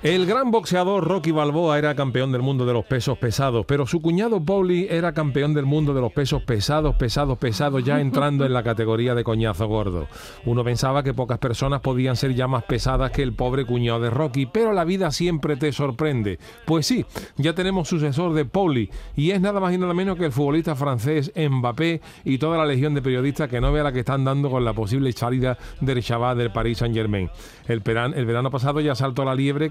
El gran boxeador Rocky Balboa era campeón del mundo de los pesos pesados, pero su cuñado Pauli era campeón del mundo de los pesos pesados, pesados, pesados, ya entrando en la categoría de coñazo gordo. Uno pensaba que pocas personas podían ser ya más pesadas que el pobre cuñado de Rocky, pero la vida siempre te sorprende. Pues sí, ya tenemos sucesor de Pauli, y es nada más y nada menos que el futbolista francés Mbappé y toda la legión de periodistas que no vea la que están dando con la posible salida del chaval del Paris Saint Germain. El, el verano pasado ya saltó la liebre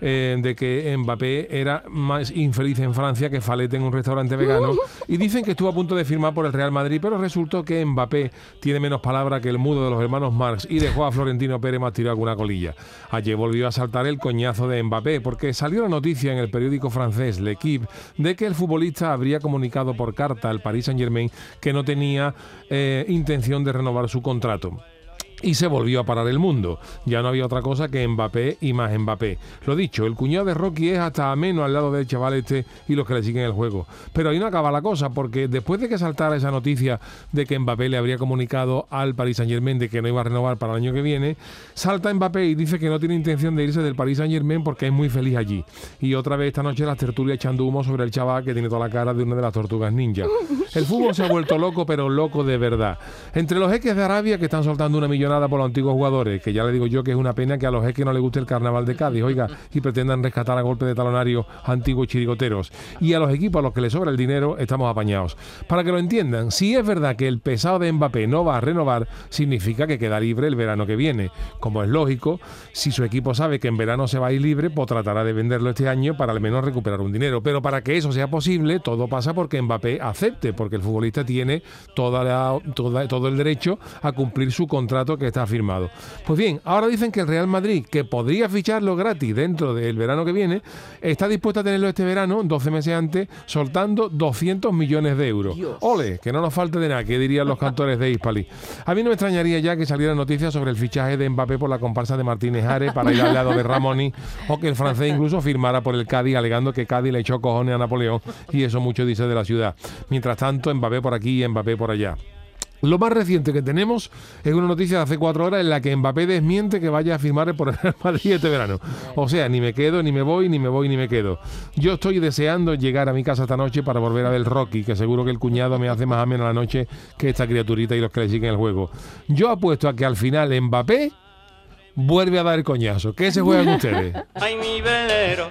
eh, de que Mbappé era más infeliz en Francia que Falete en un restaurante vegano y dicen que estuvo a punto de firmar por el Real Madrid, pero resultó que Mbappé tiene menos palabra que el mudo de los hermanos Marx y dejó a Florentino Pérez más tirado alguna colilla. Ayer volvió a saltar el coñazo de Mbappé porque salió la noticia en el periódico francés L'Equipe de que el futbolista habría comunicado por carta al Paris Saint-Germain que no tenía eh, intención de renovar su contrato y se volvió a parar el mundo. Ya no había otra cosa que Mbappé y más Mbappé. Lo dicho, el cuñado de Rocky es hasta ameno al lado del chaval este y los que le siguen el juego. Pero ahí no acaba la cosa, porque después de que saltara esa noticia de que Mbappé le habría comunicado al Paris Saint Germain de que no iba a renovar para el año que viene, salta Mbappé y dice que no tiene intención de irse del Paris Saint Germain porque es muy feliz allí. Y otra vez esta noche las tertulias echando humo sobre el chaval que tiene toda la cara de una de las tortugas ninja. El fútbol se ha vuelto loco, pero loco de verdad. Entre los jeques de Arabia que están soltando una millonada por los antiguos jugadores, que ya le digo yo que es una pena que a los que no les guste el carnaval de Cádiz, oiga, y pretendan rescatar a golpe de talonario antiguos chirigoteros. Y a los equipos a los que les sobra el dinero, estamos apañados. Para que lo entiendan, si es verdad que el pesado de Mbappé no va a renovar, significa que queda libre el verano que viene. Como es lógico, si su equipo sabe que en verano se va a ir libre, pues tratará de venderlo este año para al menos recuperar un dinero. Pero para que eso sea posible, todo pasa porque Mbappé acepte, porque el futbolista tiene toda todo el derecho a cumplir su contrato está firmado. Pues bien, ahora dicen que el Real Madrid, que podría ficharlo gratis dentro del verano que viene, está dispuesto a tenerlo este verano, 12 meses antes, soltando 200 millones de euros. Ole, que no nos falte de nada, que dirían los cantores de Hispali. A mí no me extrañaría ya que saliera noticias sobre el fichaje de Mbappé por la comparsa de Martínez Ares para ir al lado de Ramoni, o que el francés incluso firmara por el Cádiz, alegando que Cádiz le echó cojones a Napoleón, y eso mucho dice de la ciudad. Mientras tanto, Mbappé por aquí y Mbappé por allá. Lo más reciente que tenemos es una noticia de hace cuatro horas en la que Mbappé desmiente que vaya a firmar por el Real Madrid este verano. O sea, ni me quedo, ni me voy, ni me voy, ni me quedo. Yo estoy deseando llegar a mi casa esta noche para volver a ver Rocky, que seguro que el cuñado me hace más ameno la noche que esta criaturita y los que le siguen el juego. Yo apuesto a que al final Mbappé vuelve a dar el coñazo. ¿Qué se juegan ustedes? Ay, mi velero,